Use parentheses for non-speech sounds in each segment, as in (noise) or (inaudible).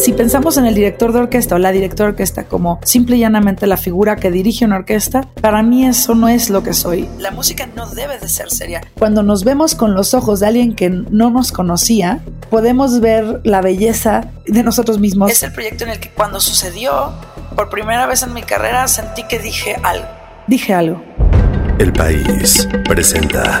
Si pensamos en el director de orquesta o la directora de orquesta como simple y llanamente la figura que dirige una orquesta, para mí eso no es lo que soy. La música no debe de ser seria. Cuando nos vemos con los ojos de alguien que no nos conocía, podemos ver la belleza de nosotros mismos. Es el proyecto en el que cuando sucedió, por primera vez en mi carrera, sentí que dije algo. Dije algo. El país presenta.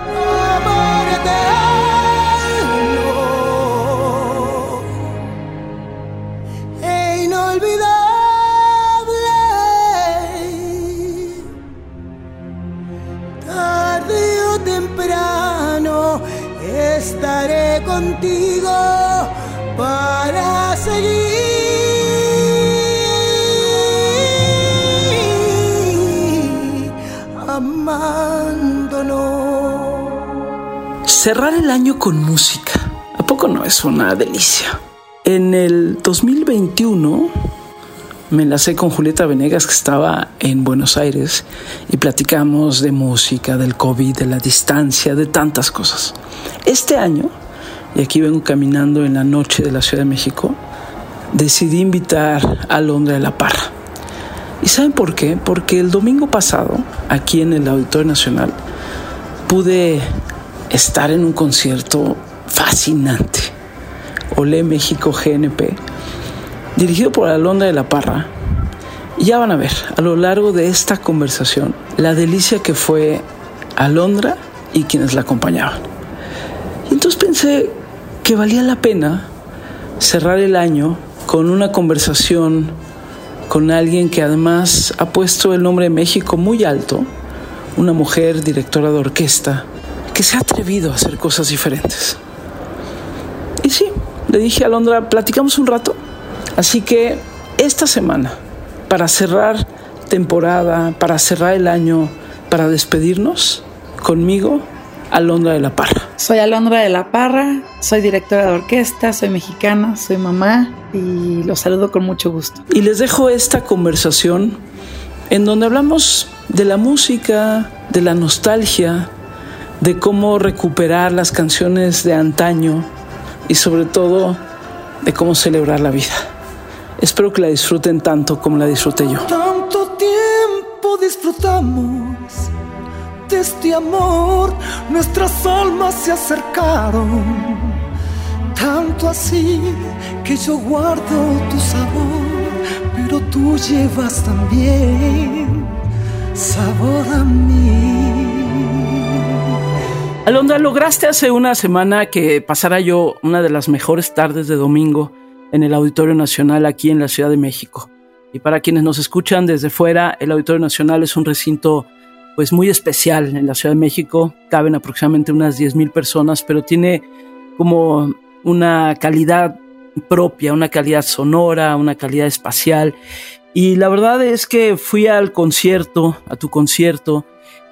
Estaré contigo para seguir. Cerrar el año con música, ¿a poco no es una delicia? En el 2021 me enlacé con Julieta Venegas que estaba en Buenos Aires y platicamos de música, del COVID, de la distancia, de tantas cosas. Este año, y aquí vengo caminando en la noche de la Ciudad de México, decidí invitar a Londra de la Parra. ¿Y saben por qué? Porque el domingo pasado, aquí en el Auditorio Nacional, pude estar en un concierto fascinante. Olé México GNP dirigido por Alondra de la Parra. Ya van a ver a lo largo de esta conversación la delicia que fue Alondra y quienes la acompañaban. Y entonces pensé que valía la pena cerrar el año con una conversación con alguien que además ha puesto el nombre de México muy alto, una mujer directora de orquesta que se ha atrevido a hacer cosas diferentes. Y sí, le dije a Alondra, platicamos un rato. Así que esta semana, para cerrar temporada, para cerrar el año, para despedirnos, conmigo, Alondra de la Parra. Soy Alondra de la Parra, soy directora de orquesta, soy mexicana, soy mamá y los saludo con mucho gusto. Y les dejo esta conversación en donde hablamos de la música, de la nostalgia, de cómo recuperar las canciones de antaño y sobre todo de cómo celebrar la vida. Espero que la disfruten tanto como la disfruté yo. Tanto tiempo disfrutamos de este amor, nuestras almas se acercaron. Tanto así que yo guardo tu sabor, pero tú llevas también sabor a mí. Alondra, lograste hace una semana que pasara yo una de las mejores tardes de domingo en el Auditorio Nacional aquí en la Ciudad de México. Y para quienes nos escuchan desde fuera, el Auditorio Nacional es un recinto pues muy especial en la Ciudad de México. Caben aproximadamente unas 10.000 personas, pero tiene como una calidad propia, una calidad sonora, una calidad espacial. Y la verdad es que fui al concierto, a tu concierto,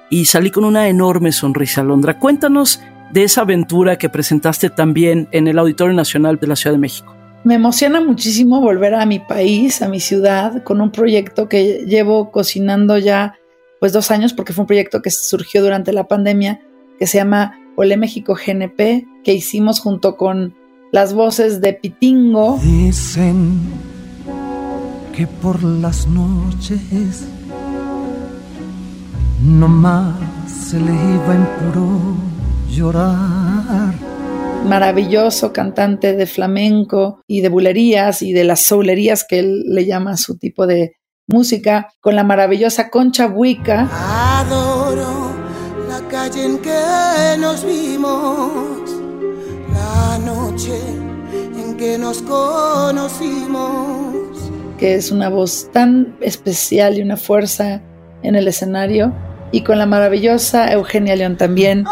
y salí con una enorme sonrisa, Londra. Cuéntanos de esa aventura que presentaste también en el Auditorio Nacional de la Ciudad de México. Me emociona muchísimo volver a mi país, a mi ciudad, con un proyecto que llevo cocinando ya pues dos años, porque fue un proyecto que surgió durante la pandemia, que se llama Olé México GNP, que hicimos junto con las voces de Pitingo. Dicen que por las noches no más se le iba en puro llorar maravilloso cantante de flamenco y de bulerías y de las soulerías que él le llama su tipo de música, con la maravillosa Concha Buica. Adoro la calle en que nos vimos, la noche en que nos conocimos. Que es una voz tan especial y una fuerza en el escenario. Y con la maravillosa Eugenia León también.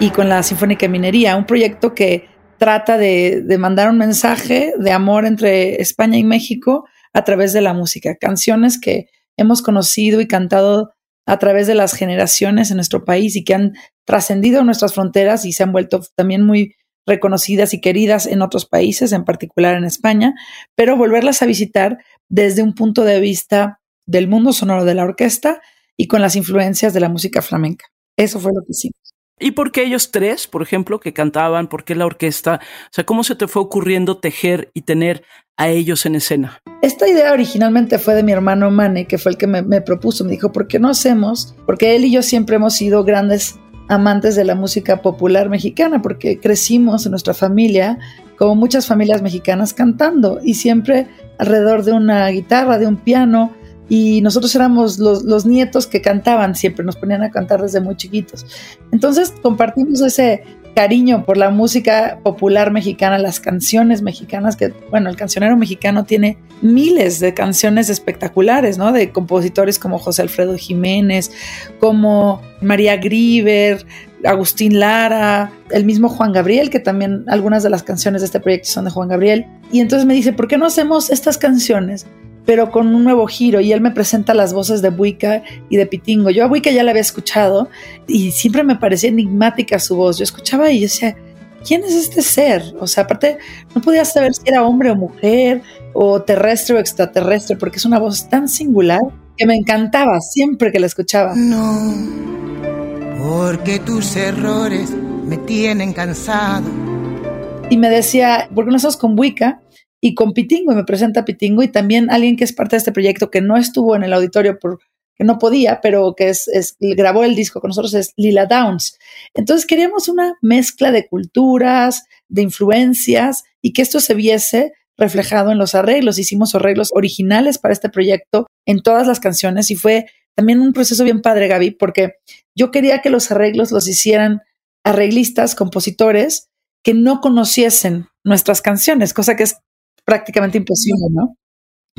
Y con la Sinfónica Minería, un proyecto que trata de, mandar un mensaje de amor entre España y México a través de la música, canciones que hemos conocido y cantado a través de las generaciones en nuestro país y que han trascendido nuestras fronteras y se han vuelto también muy reconocidas y queridas en otros países, en particular en España, pero volverlas a visitar desde un punto de vista del mundo sonoro de la orquesta y con las influencias de la música flamenca. Eso fue lo que hicimos. ¿Y por qué ellos tres, por ejemplo, que cantaban? ¿Por qué la orquesta? O sea, ¿cómo se te fue ocurriendo tejer y tener a ellos en escena? Esta idea originalmente fue de mi hermano Mane, que fue el que me, propuso. Me dijo, ¿por qué no hacemos? Porque él y yo siempre hemos sido grandes amantes de la música popular mexicana, porque crecimos en nuestra familia, como muchas familias mexicanas, cantando y siempre alrededor de una guitarra, de un piano y nosotros éramos los, los, nietos que cantaban siempre, nos ponían a cantar desde muy chiquitos. Entonces compartimos ese cariño por la música popular mexicana, las canciones mexicanas, que bueno, el cancionero mexicano tiene miles de canciones espectaculares, ¿no? De compositores como José Alfredo Jiménez, como María Grieber, Agustín Lara, el mismo Juan Gabriel, que también algunas de las canciones de este proyecto son de Juan Gabriel. Y entonces me dice, ¿por qué no hacemos estas canciones pero con un nuevo giro y él me presenta las voces de Buica y de Pitingo. Yo a Buica ya la había escuchado y siempre me parecía enigmática su voz. Yo escuchaba y decía, ¿quién es este ser? O sea, aparte no podía saber si era hombre o mujer o terrestre o extraterrestre porque es una voz tan singular que me encantaba siempre que la escuchaba. No, porque tus errores me tienen cansado. Y me decía, ¿por qué no estás con Buica? Y con Pitingo, y me presenta Pitingo, y también alguien que es parte de este proyecto que no estuvo en el auditorio porque no podía, pero que es, grabó el disco con nosotros, es Lila Downs. Entonces queríamos una mezcla de culturas, de influencias, y que esto se viese reflejado en los arreglos. Hicimos arreglos originales para este proyecto en todas las canciones y fue también un proceso bien padre, Gaby, porque yo quería que los arreglos los hicieran arreglistas, compositores que no conociesen nuestras canciones, cosa que es prácticamente imposible, ¿no?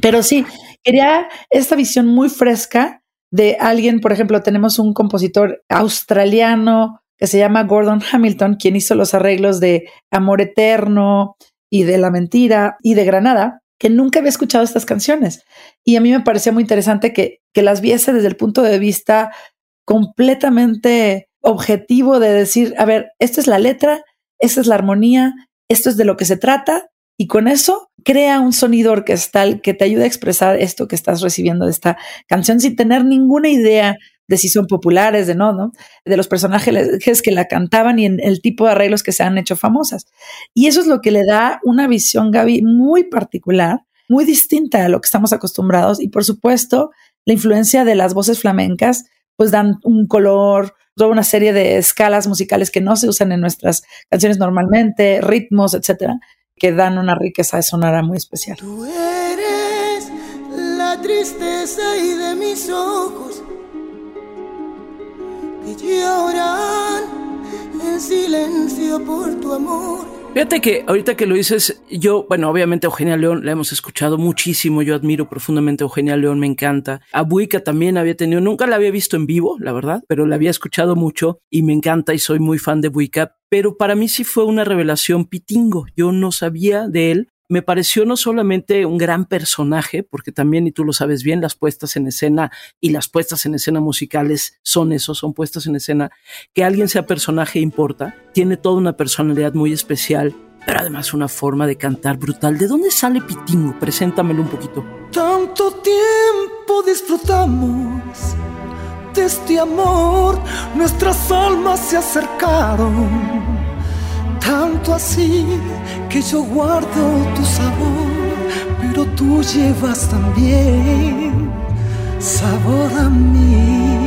Pero sí, quería esta visión muy fresca de alguien, por ejemplo, tenemos un compositor australiano que se llama Gordon Hamilton, quien hizo los arreglos de Amor Eterno y de La Mentira y de Granada, que nunca había escuchado estas canciones. Y a mí me parecía muy interesante que, que las viese desde el punto de vista completamente objetivo de decir, a ver, esta es la letra, esta es la armonía, esto es de lo que se trata y con eso crea un sonido orquestal que te ayuda a expresar esto que estás recibiendo de esta canción sin tener ninguna idea de si son populares, de no, ¿no? De los personajes que la cantaban y en el tipo de arreglos que se han hecho famosas. Y eso es lo que le da una visión, Gaby, muy particular, muy distinta a lo que estamos acostumbrados. Y por supuesto, la influencia de las voces flamencas, pues dan un color, toda una serie de escalas musicales que no se usan en nuestras canciones normalmente, ritmos, etcétera que dan una riqueza sonora muy especial. Tú eres la tristeza y de mis ojos que lloran en silencio por tu amor. Fíjate que ahorita que lo dices, yo, bueno, obviamente Eugenia León la hemos escuchado muchísimo, yo admiro profundamente a Eugenia León, me encanta. A Buica también había tenido, nunca la había visto en vivo, la verdad, pero la había escuchado mucho y me encanta y soy muy fan de Buica, pero para mí sí fue una revelación pitingo, yo no sabía de él me pareció no solamente un gran personaje, porque también, y tú lo sabes bien, las puestas en escena y las puestas en escena musicales son eso, son puestas en escena. Que alguien sea personaje importa, tiene toda una personalidad muy especial, pero además una forma de cantar brutal. ¿De dónde sale Pitingo? Preséntamelo un poquito. Tanto tiempo disfrutamos de este amor, nuestras almas se acercaron tanto así que yo guardo tu sabor, pero tú llevas también sabor a mí.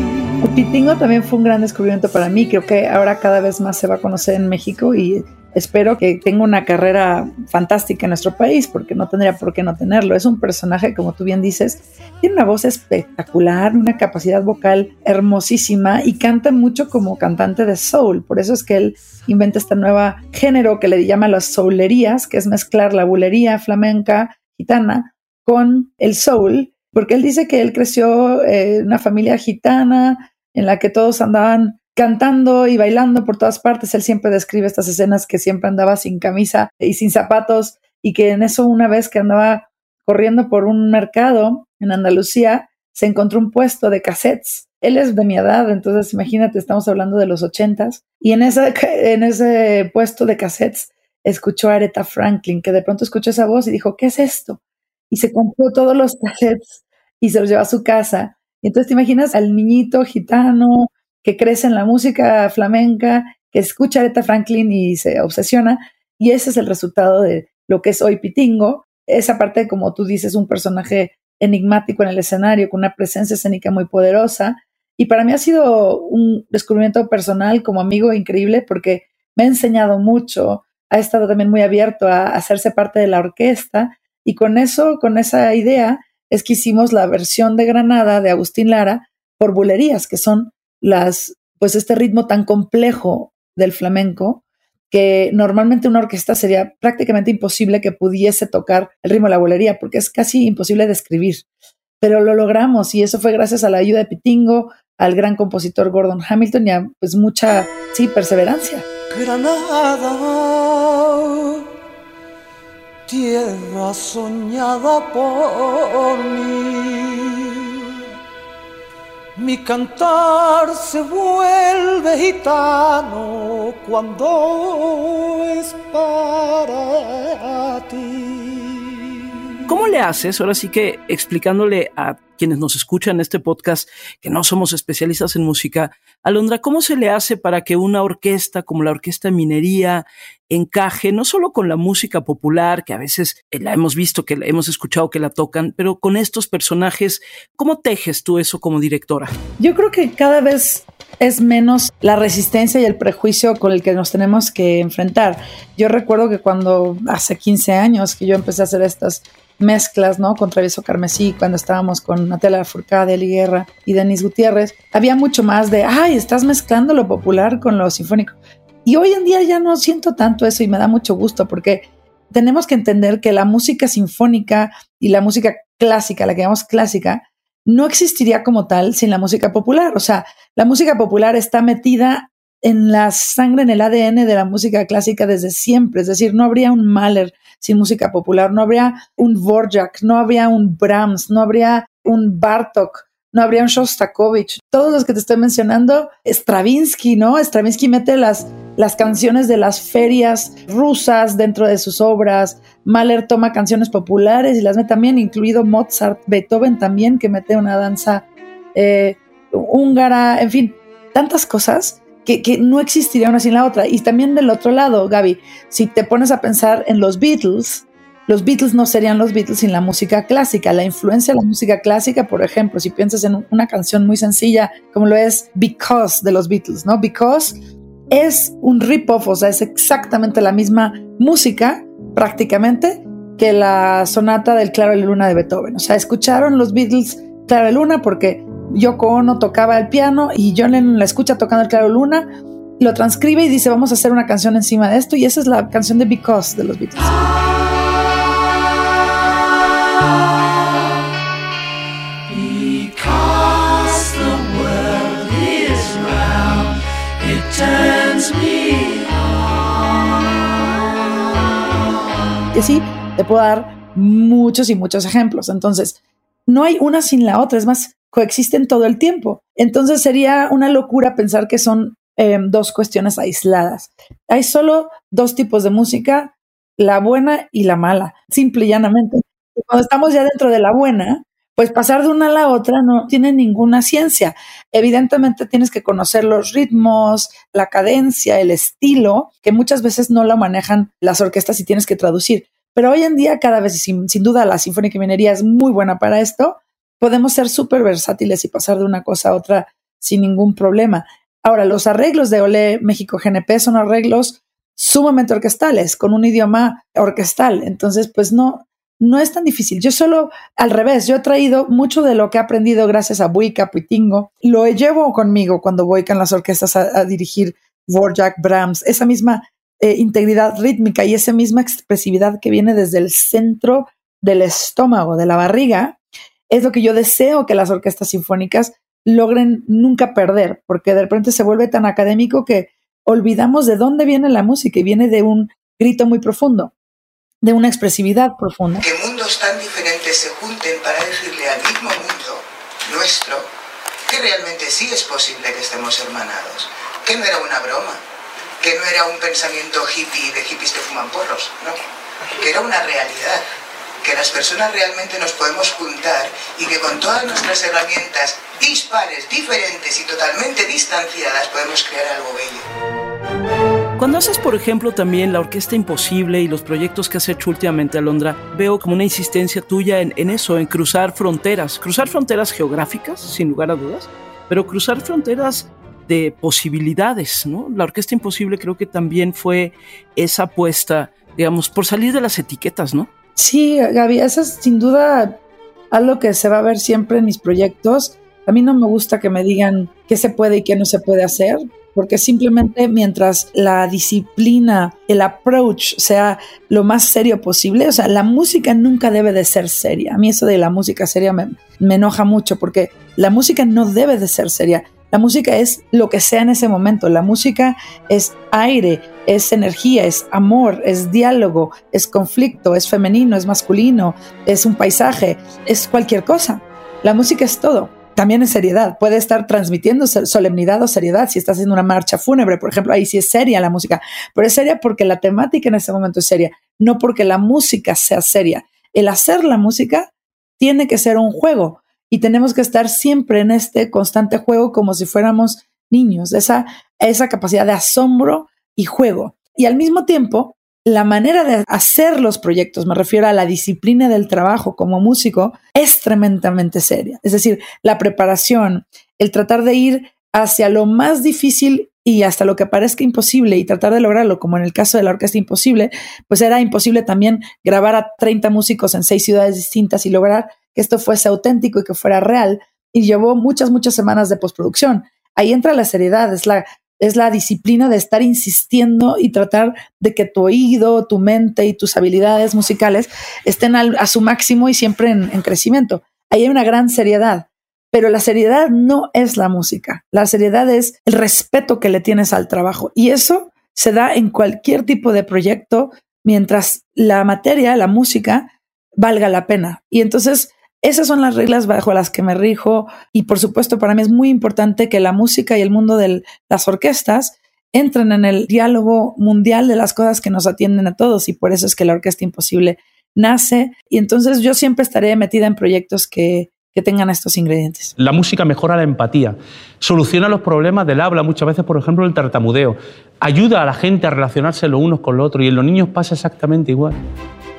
Pitingo también fue un gran descubrimiento para mí. Creo que ahora cada vez más se va a conocer en México y espero que tenga una carrera fantástica en nuestro país, porque no tendría por qué no tenerlo. Es un personaje, como tú bien dices, tiene una voz espectacular, una capacidad vocal hermosísima y canta mucho como cantante de soul. Por eso es que él inventa este nuevo género que le llama las soulerías, que es mezclar la bulería flamenca gitana con el soul, porque él dice que él creció en una familia gitana en la que todos andaban cantando y bailando por todas partes. Él siempre describe estas escenas que siempre andaba sin camisa y sin zapatos y que en eso una vez que andaba corriendo por un mercado en Andalucía, se encontró un puesto de cassettes. Él es de mi edad, entonces imagínate, estamos hablando de los ochentas. Y en, esa, (laughs) en ese puesto de cassettes escuchó a Aretha Franklin, que de pronto escuchó esa voz y dijo, ¿qué es esto? Y se compró todos los (laughs) cassettes y se los llevó a su casa. Entonces te imaginas al niñito gitano que crece en la música flamenca, que escucha Aretha Franklin y se obsesiona. Y ese es el resultado de lo que es hoy Pitingo. Esa parte, como tú dices, un personaje enigmático en el escenario, con una presencia escénica muy poderosa. Y para mí ha sido un descubrimiento personal como amigo increíble porque me ha enseñado mucho, ha estado también muy abierto a hacerse parte de la orquesta y con eso, con esa idea, es que hicimos la versión de Granada de Agustín Lara por bulerías, que son las, pues este ritmo tan complejo del flamenco que normalmente una orquesta sería prácticamente imposible que pudiese tocar el ritmo de la bulería, porque es casi imposible de escribir. Pero lo logramos y eso fue gracias a la ayuda de Pitingo, al gran compositor Gordon Hamilton y a pues mucha, sí, perseverancia. Granada, tierra soñada por mí mi cantar se vuelve gitano cuando es para ti. ¿Cómo le haces? Ahora sí que explicándole a quienes nos escuchan este podcast, que no somos especialistas en música, Alondra, ¿cómo se le hace para que una orquesta como la Orquesta Minería encaje no solo con la música popular, que a veces eh, la hemos visto, que la hemos escuchado que la tocan, pero con estos personajes, ¿cómo tejes tú eso como directora? Yo creo que cada vez es menos la resistencia y el prejuicio con el que nos tenemos que enfrentar. Yo recuerdo que cuando hace 15 años que yo empecé a hacer estas mezclas, ¿no? Con Travieso Carmesí, cuando estábamos con Natalia Furcade, Eli Guerra y Denis Gutiérrez, había mucho más de, ay, estás mezclando lo popular con lo sinfónico. Y hoy en día ya no siento tanto eso y me da mucho gusto porque tenemos que entender que la música sinfónica y la música clásica, la que llamamos clásica, no existiría como tal sin la música popular. O sea, la música popular está metida en la sangre, en el ADN de la música clásica desde siempre. Es decir, no habría un Mahler sin música popular, no habría un Dvorak, no habría un Brahms, no habría un Bartok, no habría un Shostakovich. Todos los que te estoy mencionando, Stravinsky, ¿no? Stravinsky mete las, las canciones de las ferias rusas dentro de sus obras. Mahler toma canciones populares y las mete también, incluido Mozart, Beethoven también, que mete una danza eh, húngara, en fin, tantas cosas que, no existiría una sin la otra. Y también del otro lado, Gaby, si te pones a pensar en los Beatles, los Beatles no serían los Beatles sin la música clásica. La influencia de la música clásica, por ejemplo, si piensas en una canción muy sencilla como lo es Because de los Beatles, ¿no? Because es un rip-off, o sea, es exactamente la misma música, prácticamente, que la sonata del Claro de Luna de Beethoven. O sea, escucharon los Beatles Claro de Luna porque Yoko Ono tocaba el piano y John Lennon la escucha tocando el Claro Luna, lo transcribe y dice vamos a hacer una canción encima de esto y esa es la canción de Because de los Beatles. Y así te puedo dar muchos y muchos ejemplos. Entonces, no hay una sin la otra, es más, coexisten todo el tiempo. Entonces sería una locura pensar que son eh, dos cuestiones aisladas. Hay solo dos tipos de música, la buena y la mala, simple y llanamente. cuando estamos ya dentro de la buena, pues pasar de una a la otra no tiene ninguna ciencia. Evidentemente tienes que conocer los ritmos, la cadencia, el estilo, que muchas veces no lo manejan las orquestas y tienes que traducir. Pero hoy en día, cada vez, sin, sin duda, la Sinfónica Minería es muy buena para esto. Podemos ser súper versátiles y pasar de una cosa a otra sin ningún problema. Ahora, los arreglos de Ole México GNP son arreglos sumamente orquestales, con un idioma orquestal. Entonces, pues no, no es tan difícil. Yo solo, al revés, yo he traído mucho de lo que he aprendido gracias a Buica, Puitingo, lo llevo conmigo cuando voy con las orquestas a, dirigir Vorjak, Brahms, esa misma eh, integridad rítmica y esa misma expresividad que viene desde el centro del estómago, de la barriga, es lo que yo deseo que las orquestas sinfónicas logren nunca perder, porque de repente se vuelve tan académico que olvidamos de dónde viene la música y viene de un grito muy profundo, de una expresividad profunda. ¿Qué mundos tan diferentes? se junten para decirle al mismo mundo nuestro que realmente sí es posible que estemos hermanados, que no era una broma, que no era un pensamiento hippie de hippies que fuman porros, no, que era una realidad, que las personas realmente nos podemos juntar y que con todas nuestras herramientas dispares, diferentes y totalmente distanciadas podemos crear algo bello. Cuando haces, por ejemplo, también la Orquesta Imposible y los proyectos que has hecho últimamente, Alondra, veo como una insistencia tuya en, en eso, en cruzar fronteras, cruzar fronteras geográficas, sin lugar a dudas, pero cruzar fronteras de posibilidades, ¿no? La Orquesta Imposible creo que también fue esa apuesta, digamos, por salir de las etiquetas, ¿no? Sí, Gaby, eso es sin duda algo que se va a ver siempre en mis proyectos. A mí no me gusta que me digan qué se puede y qué no se puede hacer, porque simplemente mientras la disciplina, el approach sea lo más serio posible, o sea, la música nunca debe de ser seria. A mí eso de la música seria me, me enoja mucho, porque la música no debe de ser seria. La música es lo que sea en ese momento. La música es aire, es energía, es amor, es diálogo, es conflicto, es femenino, es masculino, es un paisaje, es cualquier cosa. La música es todo. También es seriedad. Puede estar transmitiendo solemnidad o seriedad. Si estás haciendo una marcha fúnebre, por ejemplo, ahí sí es seria la música. Pero es seria porque la temática en ese momento es seria, no porque la música sea seria. El hacer la música tiene que ser un juego y tenemos que estar siempre en este constante juego como si fuéramos niños, esa, esa capacidad de asombro y juego. Y al mismo tiempo, la manera de hacer los proyectos, me refiero a la disciplina del trabajo como músico, es tremendamente seria. Es decir, la preparación, el tratar de ir hacia lo más difícil y hasta lo que parezca imposible y tratar de lograrlo, como en el caso de la Orquesta Imposible, pues era imposible también grabar a 30 músicos en seis ciudades distintas y lograr que esto fuese auténtico y que fuera real. Y llevó muchas, muchas semanas de postproducción. Ahí entra la seriedad, es la, es la disciplina de estar insistiendo y tratar de que tu oído, tu mente y tus habilidades musicales estén a su máximo y siempre en, en crecimiento. Ahí hay una gran seriedad. Pero la seriedad no es la música. La seriedad es el respeto que le tienes al trabajo. Y eso se da en cualquier tipo de proyecto mientras la materia, la música, valga la pena. Y entonces esas son las reglas bajo las que me rijo y por supuesto para mí es muy importante que la música y el mundo de las orquestas entren en el diálogo mundial de las cosas que nos atienden a todos y por eso es que la Orquesta Imposible nace y entonces yo siempre estaré metida en proyectos que, que tengan estos ingredientes. La música mejora la empatía, soluciona los problemas del habla, muchas veces, por ejemplo, el tartamudeo, ayuda a la gente a relacionarse los unos con los otros y en los niños pasa exactamente igual.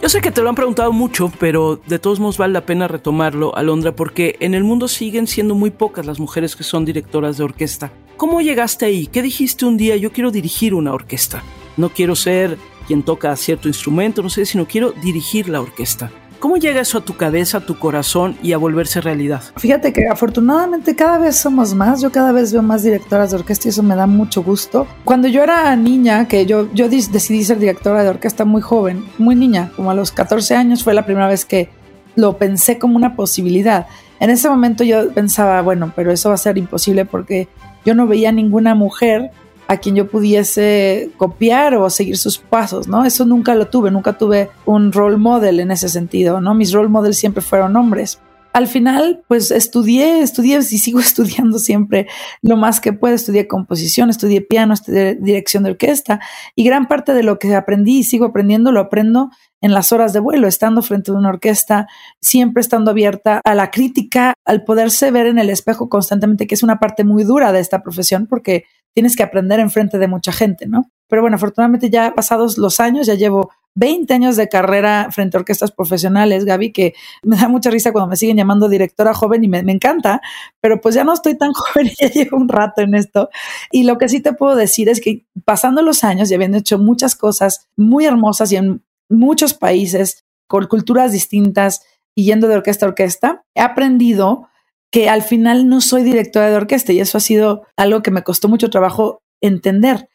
Yo sé que te lo han preguntado mucho, pero de todos modos vale la pena retomarlo, Alondra, porque en el mundo siguen siendo muy pocas las mujeres que son directoras de orquesta. ¿Cómo llegaste ahí? ¿Qué dijiste un día? Yo quiero dirigir una orquesta. No quiero ser quien toca cierto instrumento, no sé, sino quiero dirigir la orquesta. ¿Cómo llega eso a tu cabeza, a tu corazón y a volverse realidad? Fíjate que afortunadamente cada vez somos más, yo cada vez veo más directoras de orquesta y eso me da mucho gusto. Cuando yo era niña, que yo, yo decidí ser directora de orquesta muy joven, muy niña, como a los 14 años fue la primera vez que lo pensé como una posibilidad. En ese momento yo pensaba, bueno, pero eso va a ser imposible porque yo no veía ninguna mujer a quien yo pudiese copiar o seguir sus pasos, ¿no? Eso nunca lo tuve, nunca tuve un role model en ese sentido, ¿no? Mis role models siempre fueron hombres. Al final, pues estudié, estudié y sigo (laughs) estudiando siempre lo más que puedo. Estudié composición, estudié piano, estudié dirección de orquesta y gran parte de lo que aprendí y sigo aprendiendo lo aprendo en las horas de vuelo, estando frente a una orquesta, siempre estando abierta a la crítica, al poderse ver en el espejo constantemente, que es una parte muy dura de esta profesión porque tienes que aprender enfrente de mucha gente, ¿no? Pero bueno, afortunadamente ya pasados los años, ya llevo 20 años de carrera frente a orquestas profesionales, Gaby, que me da mucha risa cuando me siguen llamando directora joven y me, encanta, pero pues ya no estoy tan (laughs) joven, ya llevo un rato en esto. Y lo que sí te puedo decir es que pasando los años y habiendo hecho muchas cosas muy hermosas y en muchos países, con culturas distintas y yendo de orquesta a orquesta, he aprendido que al final no soy directora de orquesta y eso ha sido algo que me costó mucho trabajo entender,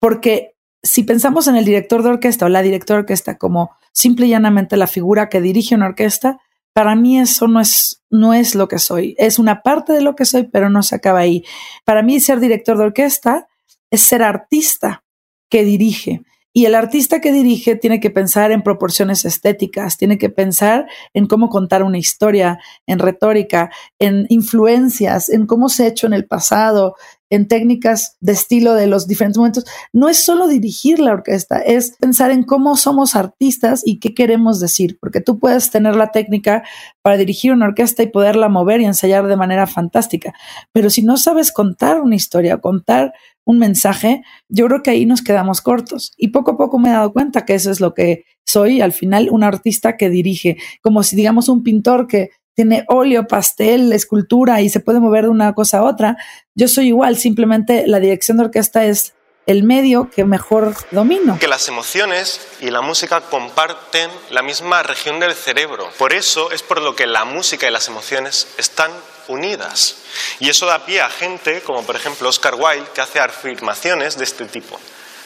porque si pensamos en el director de orquesta o la directora de orquesta como simple y llanamente la figura que dirige una orquesta, para mí eso no es, no es lo que soy. Es una parte de lo que soy, pero no se acaba ahí. Para mí ser director de orquesta es ser artista que dirige. Y el artista que dirige tiene que pensar en proporciones estéticas, tiene que pensar en cómo contar una historia, en retórica, en influencias, en cómo se ha hecho en el pasado, en técnicas de estilo de los diferentes momentos. No es solo dirigir la orquesta, es pensar en cómo somos artistas y qué queremos decir, porque tú puedes tener la técnica para dirigir una orquesta y poderla mover y ensayar de manera fantástica, pero si no sabes contar una historia, contar un mensaje, yo creo que ahí nos quedamos cortos. Y poco a poco me he dado cuenta que eso es lo que soy, al final, un artista que dirige, como si digamos un pintor que tiene óleo, pastel, escultura y se puede mover de una cosa a otra. Yo soy igual, simplemente la dirección de orquesta es el medio que mejor domino. Que las emociones y la música comparten la misma región del cerebro. Por eso es por lo que la música y las emociones están unidas. Y eso da pie a gente como por ejemplo Oscar Wilde, que hace afirmaciones de este tipo,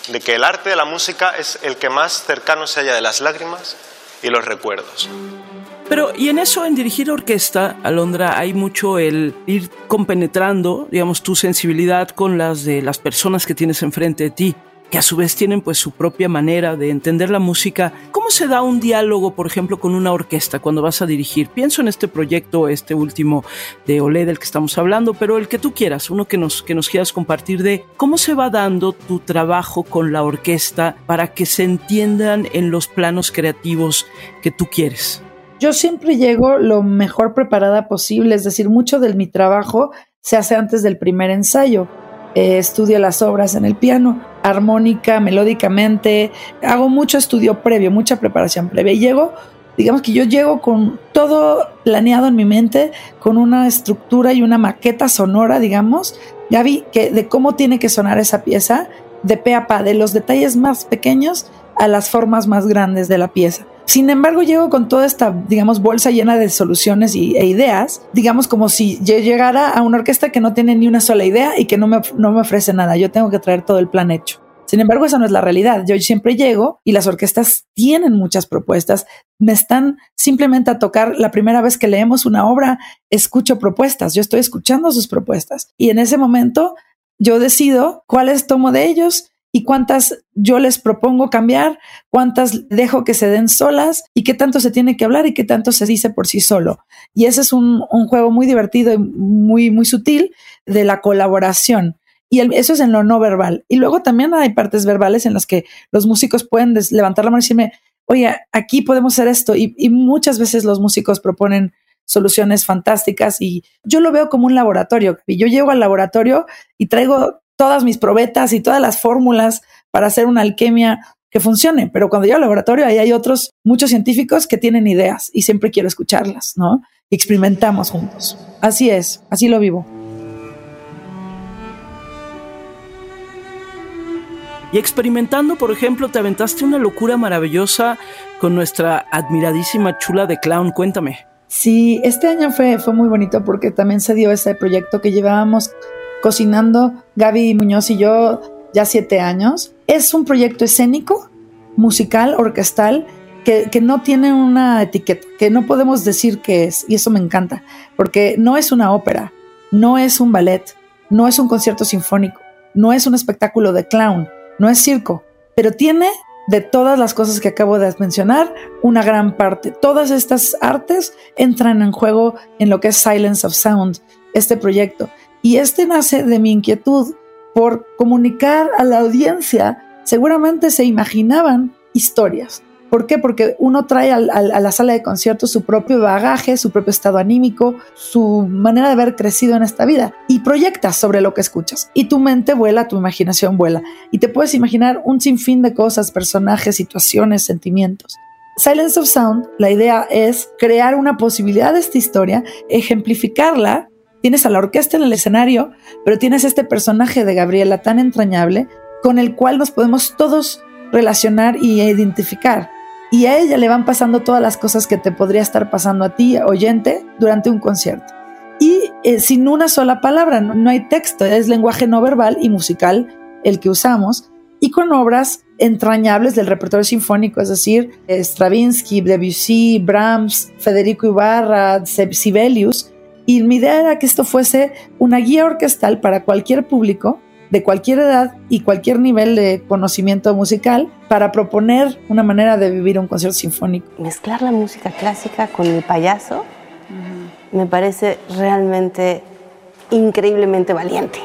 de que el arte de la música es el que más cercano se halla de las lágrimas y los recuerdos. Pero, y en eso, en dirigir orquesta, Alondra, hay mucho el ir compenetrando, digamos, tu sensibilidad con las de las personas que tienes enfrente de ti que a su vez tienen pues su propia manera de entender la música. ¿Cómo se da un diálogo, por ejemplo, con una orquesta cuando vas a dirigir? Pienso en este proyecto, este último de Olé del que estamos hablando, pero el que tú quieras, uno que nos, que nos quieras compartir de cómo se va dando tu trabajo con la orquesta para que se entiendan en los planos creativos que tú quieres. Yo siempre llego lo mejor preparada posible, es decir, mucho de mi trabajo se hace antes del primer ensayo eh, estudio las obras en el piano, armónica, melódicamente, hago mucho estudio previo, mucha preparación previa y llego, digamos que yo llego con todo planeado en mi mente, con una estructura y una maqueta sonora, digamos, vi que de cómo tiene que sonar esa pieza de pe a pa, de los detalles más pequeños a las formas más grandes de la pieza. Sin embargo, llego con toda esta, digamos, bolsa llena de soluciones y, e ideas, digamos como si yo llegara a una orquesta que no tiene ni una sola idea y que no me, no me ofrece nada. Yo tengo que traer todo el plan hecho. Sin embargo, esa no es la realidad. Yo siempre llego y las orquestas tienen muchas propuestas. Me están simplemente a tocar la primera vez que leemos una obra, escucho propuestas. Yo estoy escuchando sus propuestas. Y en ese momento yo decido cuáles tomo de ellos y cuántas yo les propongo cambiar, cuántas dejo que se den solas y qué tanto se tiene que hablar y qué tanto se dice por sí solo. Y ese es un, juego muy divertido y muy, muy sutil de la colaboración. Y eso es en lo no verbal. Y luego también hay partes verbales en las que los músicos pueden levantar la mano y decirme, oye, aquí podemos hacer esto. Y, y muchas veces los músicos proponen soluciones fantásticas y yo lo veo como un laboratorio. Y yo llego al laboratorio y traigo todas mis probetas y todas las fórmulas para hacer una alquimia que funcione. Pero cuando yo al laboratorio, ahí hay otros, muchos científicos que tienen ideas y siempre quiero escucharlas, ¿no? Y experimentamos juntos. Así es, así lo vivo. Y experimentando, por ejemplo, te aventaste una locura maravillosa con nuestra admiradísima chula de clown. Cuéntame. Sí, este año fue, fue muy bonito porque también se dio ese proyecto que llevábamos cocinando Gaby Muñoz y yo ya siete años. Es un proyecto escénico, musical, orquestal, que, que, no tiene una etiqueta, que no podemos decir qué es, y eso me encanta, porque no es una ópera, no es un ballet, no es un concierto sinfónico, no es un espectáculo de clown, no es circo, pero tiene de todas las cosas que acabo de mencionar, una gran parte. Todas estas artes entran en juego en lo que es Silence of Sound, este proyecto. Y este nace de mi inquietud por comunicar a la audiencia. Seguramente se imaginaban historias. ¿Por qué? Porque uno trae a la sala de conciertos su propio bagaje, su propio estado anímico, su manera de haber crecido en esta vida y proyectas sobre lo que escuchas. Y tu mente vuela, tu imaginación vuela. Y te puedes imaginar un sinfín de cosas, personajes, situaciones, sentimientos. Silence of Sound, la idea es crear una posibilidad de esta historia, ejemplificarla Tienes a la orquesta en el escenario, pero tienes este personaje de Gabriela tan entrañable con el cual nos podemos todos relacionar y identificar. Y a ella le van pasando todas las cosas que te podría estar pasando a ti, oyente, durante un concierto. Y eh, sin una sola palabra, no, hay texto, es lenguaje no verbal y musical el que usamos, y con obras entrañables del repertorio sinfónico, es decir, Stravinsky, Debussy, Brahms, Federico Ibarra, Sibelius, y mi idea era que esto fuese una guía orquestal para cualquier público de cualquier edad y cualquier nivel de conocimiento musical para proponer una manera de vivir un concierto sinfónico. Mezclar la música clásica con el payaso me parece realmente increíblemente valiente.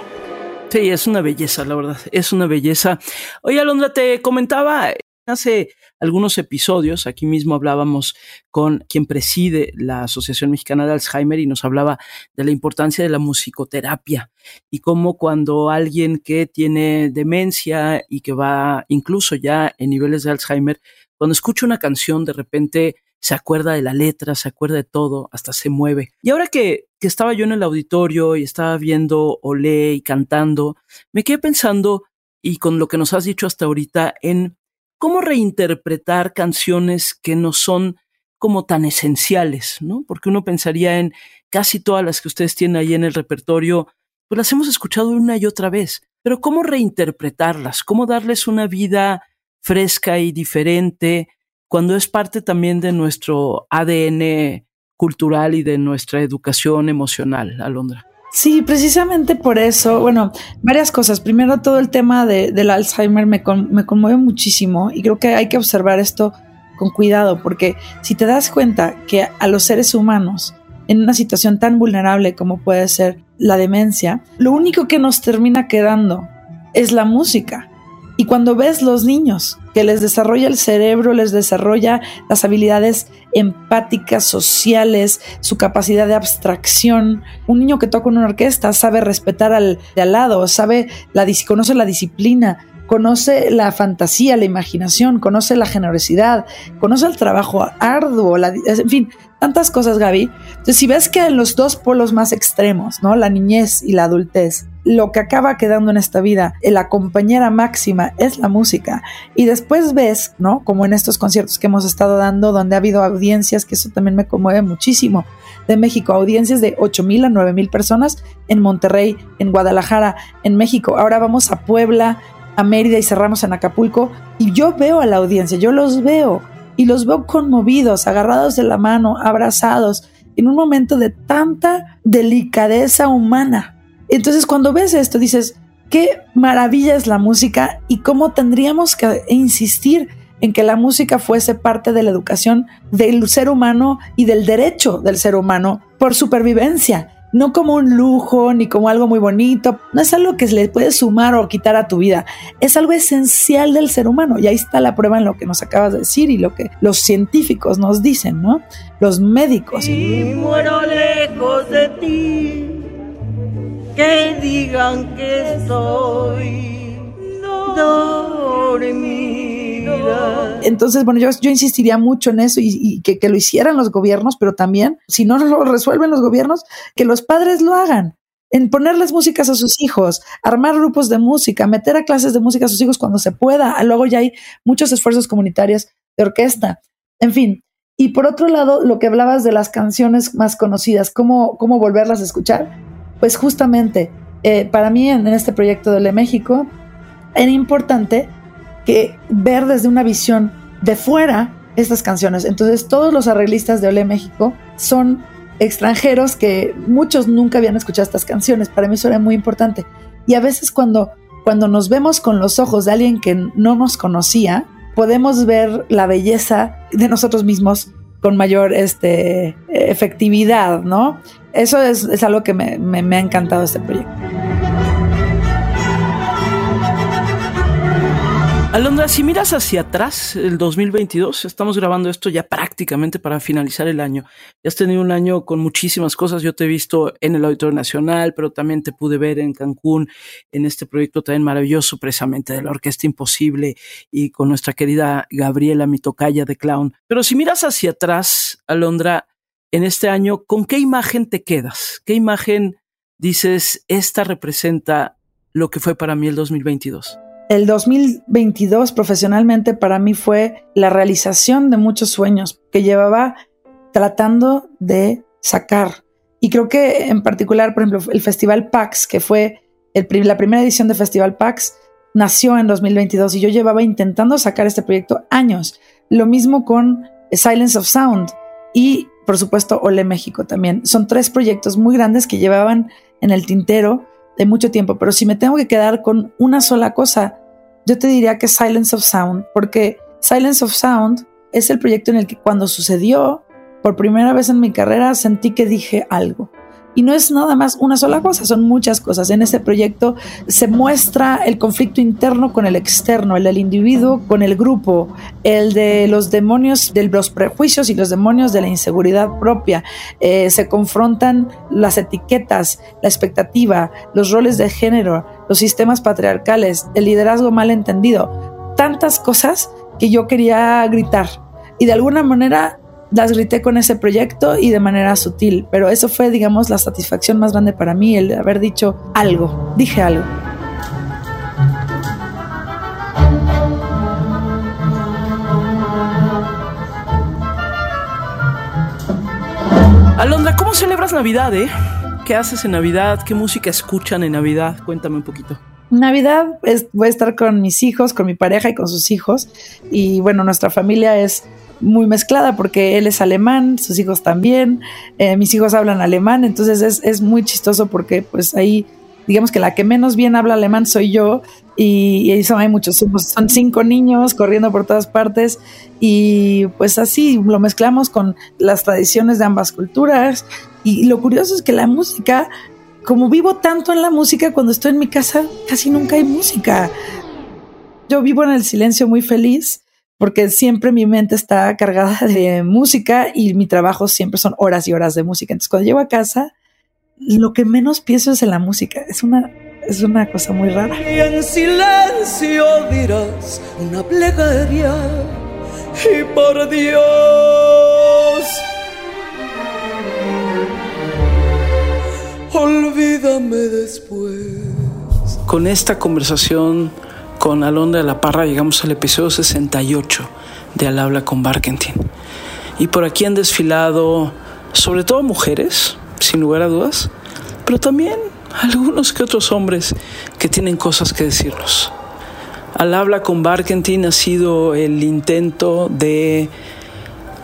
Sí, es una belleza, la verdad, es una belleza. Oye, Alondra, te comentaba hace algunos episodios, aquí mismo hablábamos con quien preside la Asociación Mexicana de Alzheimer y nos hablaba de la importancia de la musicoterapia y cómo cuando alguien que tiene demencia y que va incluso ya en niveles de Alzheimer, cuando escucha una canción de repente se acuerda de la letra, se acuerda de todo, hasta se mueve. Y ahora que, que estaba yo en el auditorio y estaba viendo Olé y cantando, me quedé pensando, y con lo que nos has dicho hasta ahorita, en cómo reinterpretar canciones que no son como tan esenciales, ¿no? Porque uno pensaría en casi todas las que ustedes tienen ahí en el repertorio, pues las hemos escuchado una y otra vez, pero cómo reinterpretarlas, cómo darles una vida fresca y diferente, cuando es parte también de nuestro ADN cultural y de nuestra educación emocional, Alondra. Sí, precisamente por eso, bueno, varias cosas. Primero, todo el tema de, del Alzheimer me, me conmueve muchísimo y creo que hay que observar esto con cuidado, porque si te das cuenta que a los seres humanos, en una situación tan vulnerable como puede ser la demencia, lo único que nos termina quedando es la música. Y cuando ves los niños que les desarrolla el cerebro, les desarrolla las habilidades empáticas, sociales, su capacidad de abstracción. Un niño que toca en una orquesta sabe respetar al de al lado, sabe la, conoce la disciplina, conoce la fantasía, la imaginación, conoce la generosidad, conoce el trabajo arduo, en fin, tantas cosas, Gaby. Entonces, si ves que en los dos polos más extremos, ¿no? La niñez y la adultez, lo que acaba quedando en esta vida, la compañera máxima es la música. Y después ves, ¿no? Como en estos conciertos que hemos estado dando, donde ha habido audiencias, que eso también me conmueve muchísimo, de México, audiencias de 8 mil a 9 mil personas en Monterrey, en Guadalajara, en México. Ahora vamos a Puebla, a Mérida y cerramos en Acapulco. Y yo veo a la audiencia, yo los veo y los veo conmovidos, agarrados de la mano, abrazados, en un momento de tanta delicadeza humana. Entonces cuando ves esto dices, qué maravilla es la música y cómo tendríamos que insistir en que la música fuese parte de la educación del ser humano y del derecho del ser humano por supervivencia no como un lujo ni como algo muy bonito, no es algo que se le puede sumar o quitar a tu vida, es algo esencial del ser humano y ahí está la prueba en lo que nos acabas de decir y lo que los científicos nos dicen, ¿no? Los médicos. Y muero lejos de ti, que digan que estoy Entonces, bueno, yo, insistiría mucho en eso y, que, lo hicieran los gobiernos, pero también, si no lo resuelven los gobiernos, que los padres lo hagan. En ponerles músicas a sus hijos, armar grupos de música, meter a clases de música a sus hijos cuando se pueda. Luego ya hay muchos esfuerzos comunitarios de orquesta. En fin, y por otro lado, lo que hablabas de las canciones más conocidas, cómo, cómo volverlas a escuchar, pues justamente eh, para mí en, este proyecto de Le México era importante que ver desde una visión de fuera estas canciones. Entonces todos los arreglistas de Ole México son extranjeros que muchos nunca habían escuchado estas canciones. Para mí eso era muy importante. Y a veces cuando, cuando nos vemos con los ojos de alguien que no nos conocía, podemos ver la belleza de nosotros mismos con mayor este, efectividad, ¿no? Eso es, algo que me, me ha encantado este proyecto. Alondra, si miras hacia atrás, el 2022, estamos grabando esto ya prácticamente para finalizar el año. Ya has tenido un año con muchísimas cosas. Yo te he visto en el Auditorio Nacional, pero también te pude ver en Cancún, en este proyecto también maravilloso, precisamente de la Orquesta Imposible y con nuestra querida Gabriela Mitocaya de Clown. Pero si miras hacia atrás, Alondra, en este año, ¿con qué imagen te quedas? ¿Qué imagen dices, esta representa lo que fue para mí el 2022? El 2022 profesionalmente para mí fue la realización de muchos sueños que llevaba tratando de sacar. Y creo que en particular, por ejemplo, el Festival PAX, que fue la primera edición de Festival PAX, nació en 2022 y yo llevaba intentando sacar este proyecto años. Lo mismo con Silence of Sound y, por supuesto, Ole México también. Son tres proyectos muy grandes que llevaban en el tintero de mucho tiempo, pero si me tengo que quedar con una sola cosa, yo te diría que Silence of Sound, porque Silence of Sound es el proyecto en el que cuando sucedió, por primera vez en mi carrera, sentí que dije algo. Y no es nada más una sola cosa, son muchas cosas. En ese proyecto se muestra el conflicto interno con el externo, el del individuo con el grupo, el de los demonios de los prejuicios y los demonios de la inseguridad propia. Eh, se confrontan las etiquetas, la expectativa, los roles de género, los sistemas patriarcales, el liderazgo mal entendido. Tantas cosas que yo quería gritar. Y de alguna manera las grité con ese proyecto y de manera sutil, pero eso fue, digamos, la satisfacción más grande para mí, el haber dicho algo, dije algo. Alondra, ¿cómo celebras Navidad, eh? ¿Qué haces en Navidad? ¿Qué música escuchan en Navidad? Cuéntame un poquito. Navidad voy a estar con mis hijos, con mi pareja y con sus hijos. Y bueno, nuestra familia es muy mezclada porque él es alemán, sus hijos también, eh, mis hijos hablan alemán, entonces es, es, muy chistoso porque pues ahí digamos que la que menos bien habla alemán soy yo. Y, eso hay muchos, son cinco niños corriendo por todas partes y pues así lo mezclamos con las tradiciones de ambas culturas. Y lo curioso es que la música, como vivo tanto en la música, cuando estoy en mi casa casi nunca hay música. Yo vivo en el silencio muy feliz porque siempre mi mente está cargada de música y mi trabajo siempre son horas y horas de música. Entonces, cuando llego a casa, lo que menos pienso es en la música. Es una, es una cosa muy rara. Y en silencio dirás una plegaria y por Dios. Olvídame después. Con esta conversación con Alondra de la Parra llegamos al episodio 68 de Al habla con Barkentin. Y por aquí han desfilado sobre todo mujeres, sin lugar a dudas, pero también algunos que otros hombres que tienen cosas que decirnos. Al habla con Barkentin ha sido el intento de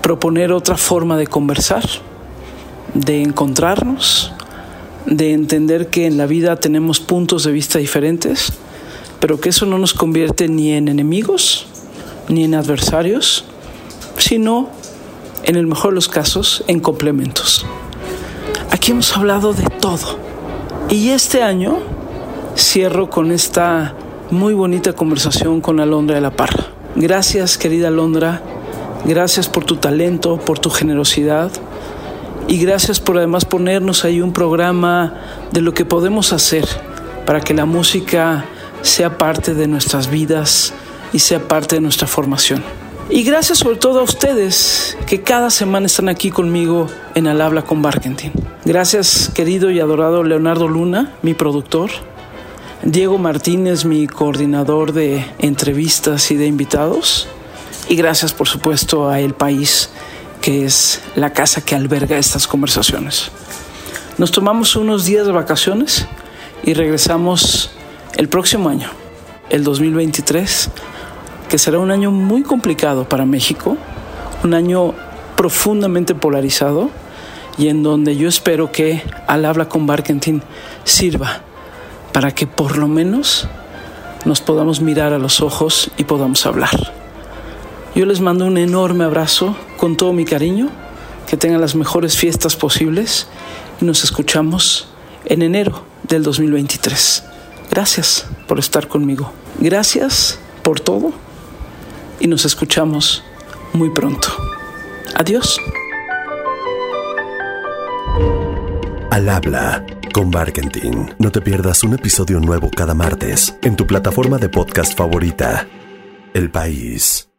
proponer otra forma de conversar, de encontrarnos, de entender que en la vida tenemos puntos de vista diferentes pero que eso no nos convierte ni en enemigos ni en adversarios, sino, en el mejor de los casos, en complementos. Aquí hemos hablado de todo. Y este año cierro con esta muy bonita conversación con Alondra de la Parra. Gracias, querida Alondra. Gracias por tu talento, por tu generosidad. Y gracias por además ponernos ahí un programa de lo que podemos hacer para que la música sea parte de nuestras vidas y sea parte de nuestra formación. Y gracias sobre todo a ustedes que cada semana están aquí conmigo en Al Habla con Barkentin. Gracias querido y adorado Leonardo Luna, mi productor. Diego Martínez, mi coordinador de entrevistas y de invitados. Y gracias por supuesto a El País, que es la casa que alberga estas conversaciones. Nos tomamos unos días de vacaciones y regresamos el próximo año, el 2023, que será un año muy complicado para México, un año profundamente polarizado y en donde yo espero que al habla con Barkentin sirva para que por lo menos nos podamos mirar a los ojos y podamos hablar. Yo les mando un enorme abrazo con todo mi cariño, que tengan las mejores fiestas posibles y nos escuchamos en enero del 2023. Gracias por estar conmigo. Gracias por todo y nos escuchamos muy pronto. Adiós. Al habla con Barkentin. No te pierdas un episodio nuevo cada martes en tu plataforma de podcast favorita. El País.